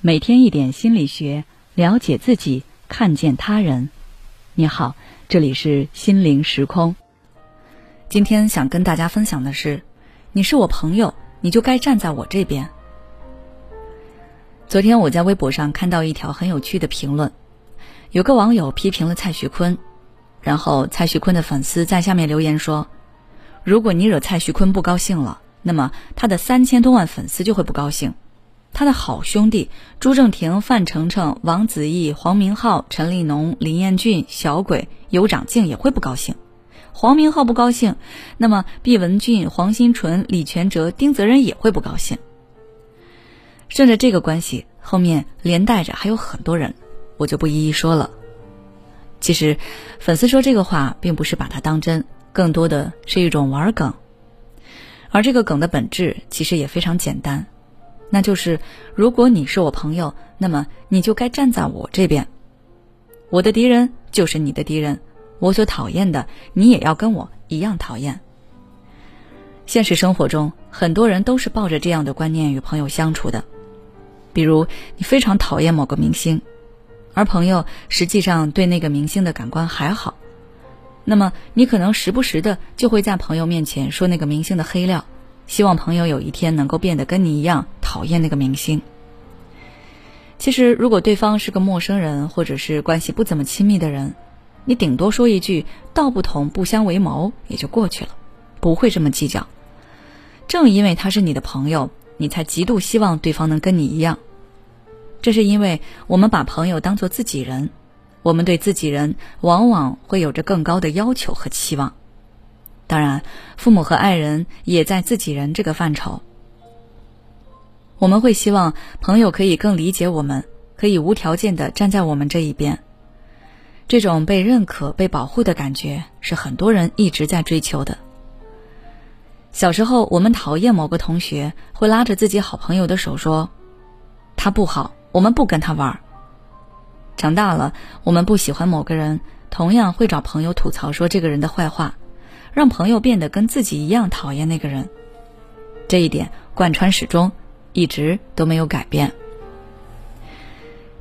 每天一点心理学，了解自己，看见他人。你好，这里是心灵时空。今天想跟大家分享的是，你是我朋友，你就该站在我这边。昨天我在微博上看到一条很有趣的评论，有个网友批评了蔡徐坤，然后蔡徐坤的粉丝在下面留言说：“如果你惹蔡徐坤不高兴了，那么他的三千多万粉丝就会不高兴。”他的好兄弟朱正廷、范丞丞、王子异、黄明昊、陈立农、林彦俊、小鬼、尤长靖也会不高兴。黄明昊不高兴，那么毕文俊、黄新纯、李全哲、丁泽仁也会不高兴。顺着这个关系，后面连带着还有很多人，我就不一一说了。其实，粉丝说这个话，并不是把它当真，更多的是一种玩梗。而这个梗的本质，其实也非常简单。那就是，如果你是我朋友，那么你就该站在我这边。我的敌人就是你的敌人，我所讨厌的，你也要跟我一样讨厌。现实生活中，很多人都是抱着这样的观念与朋友相处的。比如，你非常讨厌某个明星，而朋友实际上对那个明星的感官还好，那么你可能时不时的就会在朋友面前说那个明星的黑料。希望朋友有一天能够变得跟你一样讨厌那个明星。其实，如果对方是个陌生人，或者是关系不怎么亲密的人，你顶多说一句“道不同不相为谋”也就过去了，不会这么计较。正因为他是你的朋友，你才极度希望对方能跟你一样。这是因为我们把朋友当做自己人，我们对自己人往往会有着更高的要求和期望。当然，父母和爱人也在自己人这个范畴。我们会希望朋友可以更理解我们，可以无条件的站在我们这一边。这种被认可、被保护的感觉，是很多人一直在追求的。小时候，我们讨厌某个同学，会拉着自己好朋友的手说：“他不好，我们不跟他玩。”长大了，我们不喜欢某个人，同样会找朋友吐槽说这个人的坏话。让朋友变得跟自己一样讨厌那个人，这一点贯穿始终，一直都没有改变。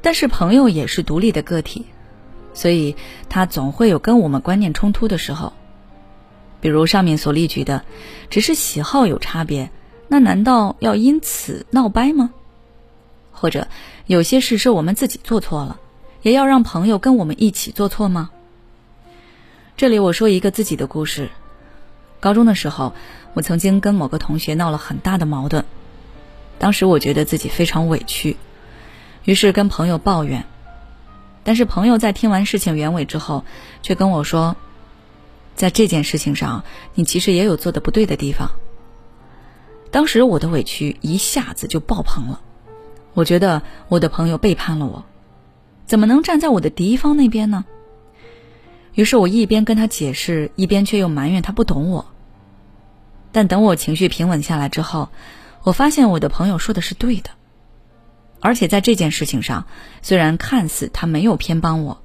但是朋友也是独立的个体，所以他总会有跟我们观念冲突的时候。比如上面所例举的，只是喜好有差别，那难道要因此闹掰吗？或者有些事是我们自己做错了，也要让朋友跟我们一起做错吗？这里我说一个自己的故事。高中的时候，我曾经跟某个同学闹了很大的矛盾，当时我觉得自己非常委屈，于是跟朋友抱怨。但是朋友在听完事情原委之后，却跟我说，在这件事情上，你其实也有做的不对的地方。当时我的委屈一下子就爆棚了，我觉得我的朋友背叛了我，怎么能站在我的敌方那边呢？于是我一边跟他解释，一边却又埋怨他不懂我。但等我情绪平稳下来之后，我发现我的朋友说的是对的，而且在这件事情上，虽然看似他没有偏帮我，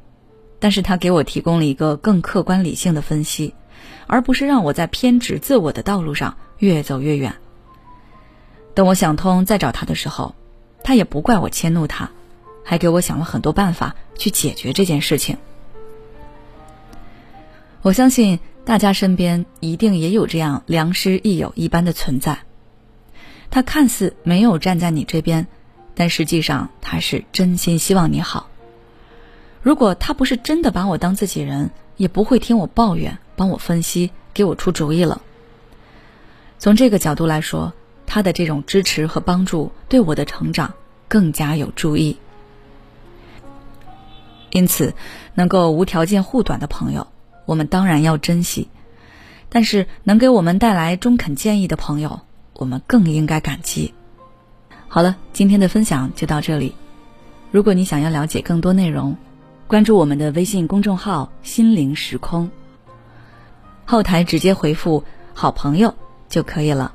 但是他给我提供了一个更客观理性的分析，而不是让我在偏执自我的道路上越走越远。等我想通再找他的时候，他也不怪我迁怒他，还给我想了很多办法去解决这件事情。我相信。大家身边一定也有这样良师益友一般的存在，他看似没有站在你这边，但实际上他是真心希望你好。如果他不是真的把我当自己人，也不会听我抱怨、帮我分析、给我出主意了。从这个角度来说，他的这种支持和帮助对我的成长更加有助益。因此，能够无条件护短的朋友。我们当然要珍惜，但是能给我们带来中肯建议的朋友，我们更应该感激。好了，今天的分享就到这里。如果你想要了解更多内容，关注我们的微信公众号“心灵时空”，后台直接回复“好朋友”就可以了。